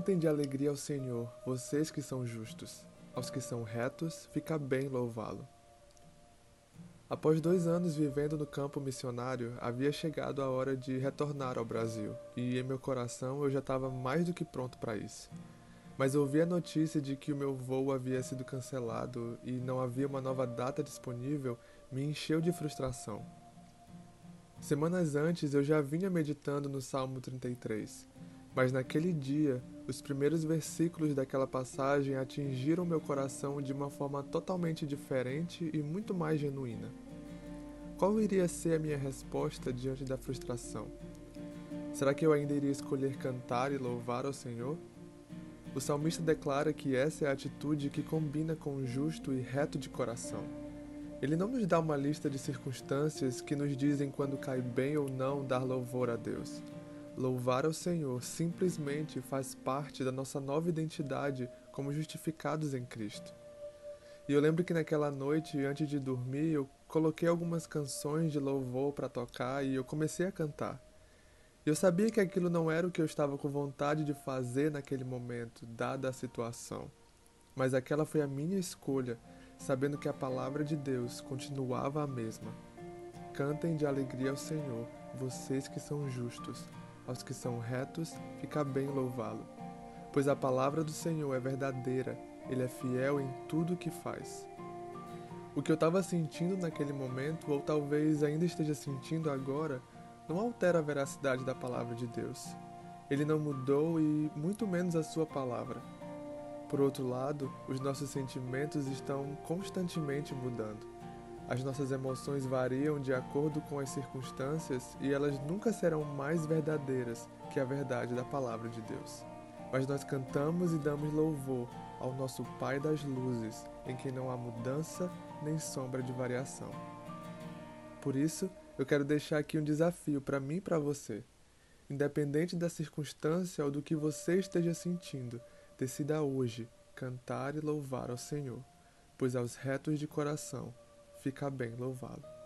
Cantem de alegria ao Senhor, vocês que são justos. Aos que são retos, fica bem louvá-lo. Após dois anos vivendo no campo missionário, havia chegado a hora de retornar ao Brasil, e em meu coração eu já estava mais do que pronto para isso. Mas ouvi a notícia de que o meu voo havia sido cancelado e não havia uma nova data disponível me encheu de frustração. Semanas antes eu já vinha meditando no Salmo 33, mas naquele dia os primeiros versículos daquela passagem atingiram meu coração de uma forma totalmente diferente e muito mais genuína. Qual iria ser a minha resposta diante da frustração? Será que eu ainda iria escolher cantar e louvar ao Senhor? O salmista declara que essa é a atitude que combina com o justo e reto de coração. Ele não nos dá uma lista de circunstâncias que nos dizem quando cai bem ou não dar louvor a Deus. Louvar ao Senhor simplesmente faz parte da nossa nova identidade como justificados em Cristo. E eu lembro que naquela noite, antes de dormir, eu coloquei algumas canções de louvor para tocar e eu comecei a cantar. Eu sabia que aquilo não era o que eu estava com vontade de fazer naquele momento, dada a situação. Mas aquela foi a minha escolha, sabendo que a palavra de Deus continuava a mesma. Cantem de alegria ao Senhor, vocês que são justos aos que são retos, fica bem louvá-lo. Pois a palavra do Senhor é verdadeira, ele é fiel em tudo o que faz. O que eu estava sentindo naquele momento, ou talvez ainda esteja sentindo agora, não altera a veracidade da palavra de Deus. Ele não mudou e muito menos a sua palavra. Por outro lado, os nossos sentimentos estão constantemente mudando. As nossas emoções variam de acordo com as circunstâncias e elas nunca serão mais verdadeiras que a verdade da palavra de Deus. Mas nós cantamos e damos louvor ao nosso Pai das luzes, em quem não há mudança nem sombra de variação. Por isso, eu quero deixar aqui um desafio para mim e para você. Independente da circunstância ou do que você esteja sentindo, decida hoje cantar e louvar ao Senhor, pois aos retos de coração fica bem louvá-lo.